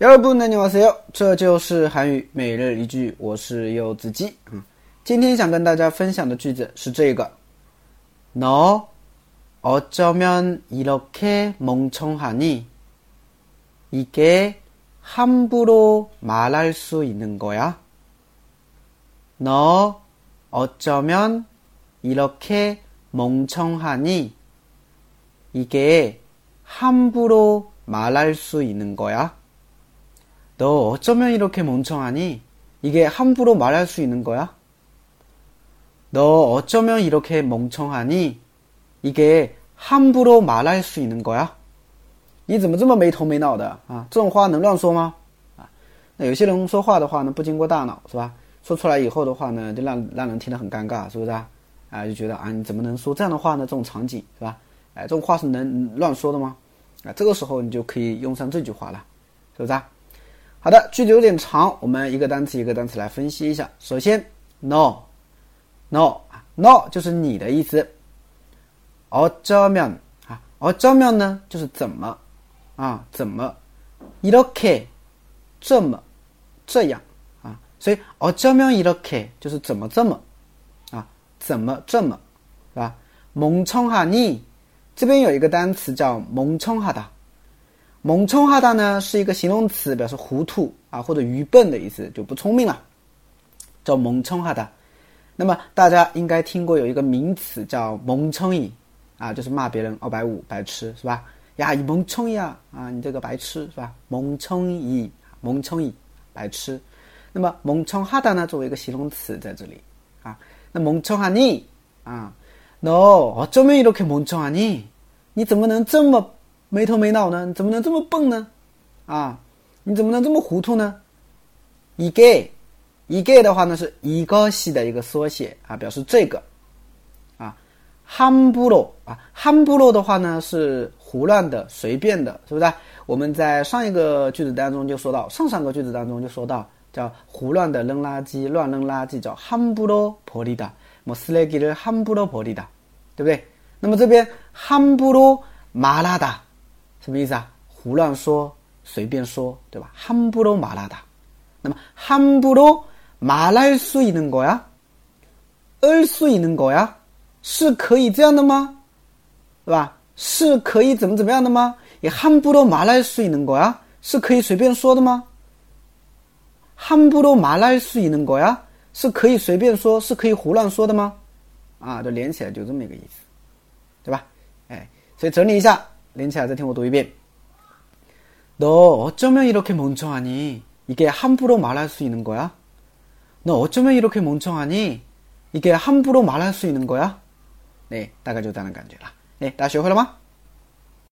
여러분 안녕하세요. 这就是韩语每日一句我是柚子鸡嗯今天想跟大家分享的句子是这个너어쩌면이렇게멍청하니이게함부로말할수있는거야너어쩌면이렇게멍청하니이게함부로말할수있는거야 너어쩌면이렇게멍청하니이게함부로말할수있는거야너어쩌면이렇게멍청하니이게함부로말할수있는거야你怎么这么没头没脑的啊？这种话能乱说吗？啊，那有些人说话的话呢，不经过大脑，是吧？说出来以后的话呢，就让让人听得很尴尬，是不是啊？啊，就觉得啊，你怎么能说这样的话呢？这种场景是吧？哎，这种话是能乱说的吗？啊，这个时候你就可以用上这句话了，是不是啊？ 好的，句子有点长，我们一个单词一个单词来分析一下。首先，no，no 啊，no 就是你的意思。어쩌면啊，어쩌면呢就是怎么啊，怎么이렇게这么这样啊，所以어쩌면이렇게就是怎么这么啊，怎么这么是吧？멍청하니这边有一个单词叫멍청하다 蒙冲哈达呢是一个形容词，表示糊涂啊或者愚笨的意思，就不聪明了，叫蒙冲哈达。那么大家应该听过有一个名词叫蒙冲乙啊，就是骂别人二百五白痴是吧？呀，你蒙冲呀啊，你这个白痴是吧？蒙冲乙，蒙冲乙，白痴。那么蒙冲哈达呢，作为一个形容词在这里啊，那蒙冲哈尼啊，no，어쩌면이렇게멍청하 니？ 你怎么能这么？ 没头没脑呢？你怎么能这么笨呢？啊，你怎么能这么糊涂呢？이게이게的话呢是이것이的一个缩写啊，表示这个啊。함부로啊，함부로的话呢是胡乱的、随便的，是不是？我们在上一个句子当中就说到，上上个句子当中就说到，叫胡乱的扔垃圾、乱扔垃圾叫함부로버리 다， 뭐쓰레기를함부로버리 다， 对不对？那么这边함부로말하 다。 什么意思啊？胡乱说，随便说，对吧？함부로말하 다。 那么함부로말할수있는거 야？ 을수있는거 야？ 是可以这样的吗？对吧？是可以怎么怎么样的吗？也함부로말할수있는거 야？ 是可以随便说的吗？함부로말할수있는거 야？ 是可以随便说，是可以胡乱说的吗？啊，就连起来就这么一个意思，对吧？哎，所以整理一下。 连起来再听我读一遍。너 어쩌면 이렇게 멍청하니? 이게 함부로 말할 수 있는 거야? 너 어쩌면 이렇게 멍청하니? 이게 함부로 말할 수 있는 거야? 네, 大概就这样的感觉了。哎，大家学会了吗？